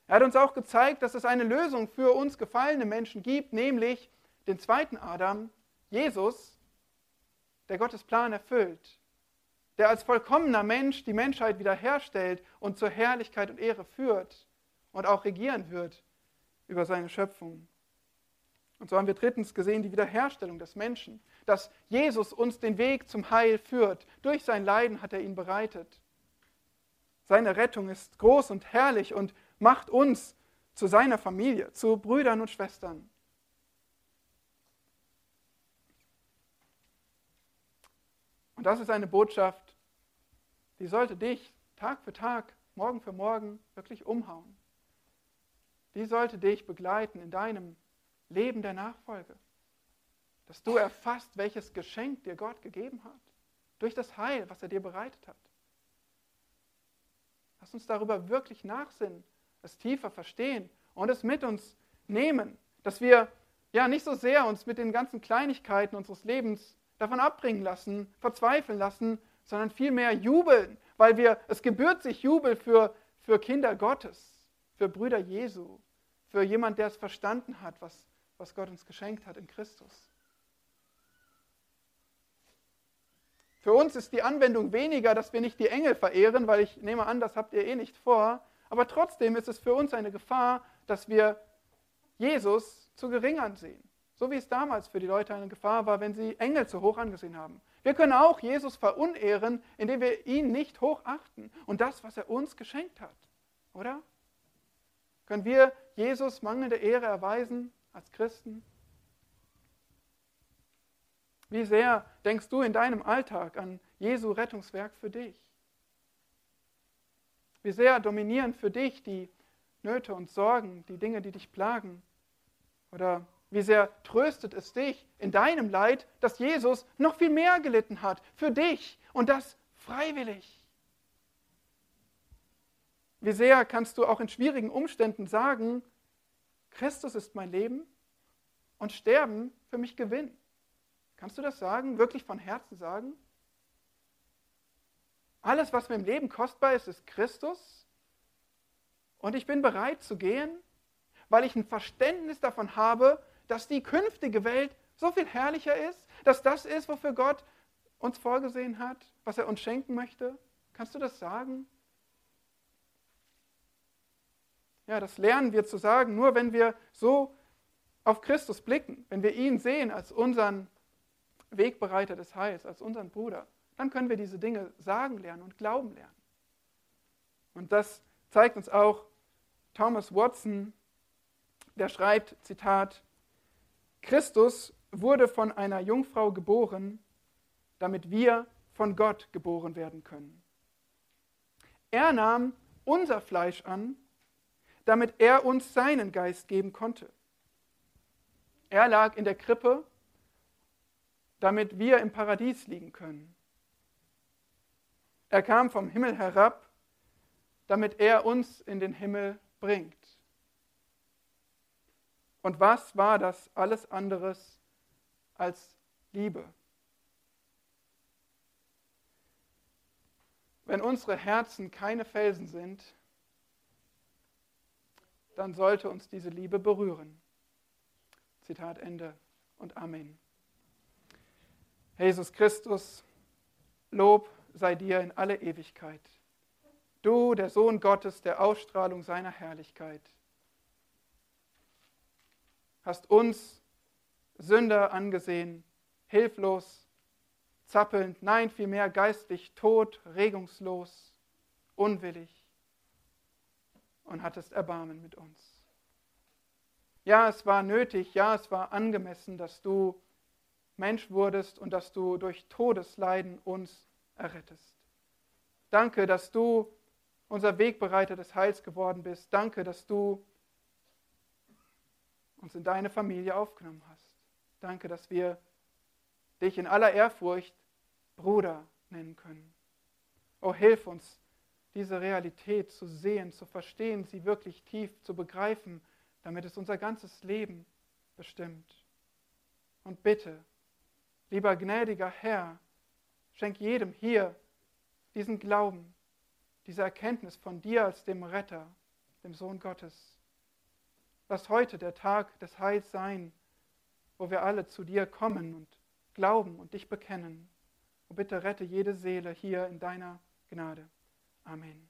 Er hat uns auch gezeigt, dass es eine Lösung für uns gefallene Menschen gibt, nämlich den zweiten Adam, Jesus, der Gottes Plan erfüllt, der als vollkommener Mensch die Menschheit wiederherstellt und zur Herrlichkeit und Ehre führt und auch regieren wird über seine Schöpfung. Und so haben wir drittens gesehen die Wiederherstellung des Menschen, dass Jesus uns den Weg zum Heil führt. Durch sein Leiden hat er ihn bereitet. Seine Rettung ist groß und herrlich und macht uns zu seiner Familie, zu Brüdern und Schwestern. Und das ist eine Botschaft, die sollte dich Tag für Tag, Morgen für Morgen wirklich umhauen. Die sollte dich begleiten in deinem Leben der Nachfolge. Dass du erfasst, welches Geschenk dir Gott gegeben hat. Durch das Heil, was er dir bereitet hat. Lass uns darüber wirklich nachsinnen, es tiefer verstehen und es mit uns nehmen. Dass wir ja nicht so sehr uns mit den ganzen Kleinigkeiten unseres Lebens davon abbringen lassen, verzweifeln lassen, sondern vielmehr jubeln, weil wir, es gebührt sich Jubel für, für Kinder Gottes, für Brüder Jesu, für jemand, der es verstanden hat, was, was Gott uns geschenkt hat in Christus. Für uns ist die Anwendung weniger, dass wir nicht die Engel verehren, weil ich nehme an, das habt ihr eh nicht vor. Aber trotzdem ist es für uns eine Gefahr, dass wir Jesus zu gering ansehen. So wie es damals für die Leute eine Gefahr war, wenn sie Engel zu hoch angesehen haben. Wir können auch Jesus verunehren, indem wir ihn nicht hochachten und das, was er uns geschenkt hat. Oder? Können wir Jesus mangelnde Ehre erweisen als Christen? Wie sehr denkst du in deinem Alltag an Jesu Rettungswerk für dich? Wie sehr dominieren für dich die Nöte und Sorgen, die Dinge, die dich plagen? Oder wie sehr tröstet es dich in deinem Leid, dass Jesus noch viel mehr gelitten hat für dich und das freiwillig? Wie sehr kannst du auch in schwierigen Umständen sagen, Christus ist mein Leben und Sterben für mich Gewinn? Kannst du das sagen, wirklich von Herzen sagen? Alles, was mir im Leben kostbar ist, ist Christus und ich bin bereit zu gehen, weil ich ein Verständnis davon habe, dass die künftige Welt so viel herrlicher ist, dass das ist, wofür Gott uns vorgesehen hat, was er uns schenken möchte? Kannst du das sagen? Ja, das lernen wir zu sagen, nur wenn wir so auf Christus blicken, wenn wir ihn sehen als unseren Wegbereiter des Heils, als unseren Bruder, dann können wir diese Dinge sagen lernen und glauben lernen. Und das zeigt uns auch Thomas Watson, der schreibt, Zitat, Christus wurde von einer Jungfrau geboren, damit wir von Gott geboren werden können. Er nahm unser Fleisch an, damit er uns seinen Geist geben konnte. Er lag in der Krippe, damit wir im Paradies liegen können. Er kam vom Himmel herab, damit er uns in den Himmel bringt. Und was war das alles anderes als Liebe? Wenn unsere Herzen keine Felsen sind, dann sollte uns diese Liebe berühren. Zitat Ende und Amen. Jesus Christus, Lob sei dir in alle Ewigkeit. Du, der Sohn Gottes, der Ausstrahlung seiner Herrlichkeit, hast uns Sünder angesehen, hilflos, zappelnd, nein, vielmehr geistlich tot, regungslos, unwillig und hattest Erbarmen mit uns. Ja, es war nötig, ja, es war angemessen, dass du Mensch wurdest und dass du durch Todesleiden uns errettest. Danke, dass du unser Wegbereiter des Heils geworden bist. Danke, dass du uns in deine Familie aufgenommen hast. Danke, dass wir dich in aller Ehrfurcht Bruder nennen können. Oh, hilf uns, diese Realität zu sehen, zu verstehen, sie wirklich tief zu begreifen, damit es unser ganzes Leben bestimmt. Und bitte, lieber gnädiger Herr, schenk jedem hier diesen Glauben, diese Erkenntnis von dir als dem Retter, dem Sohn Gottes. Lass heute der Tag des Heils sein, wo wir alle zu dir kommen und glauben und dich bekennen. Und bitte rette jede Seele hier in deiner Gnade. Amen.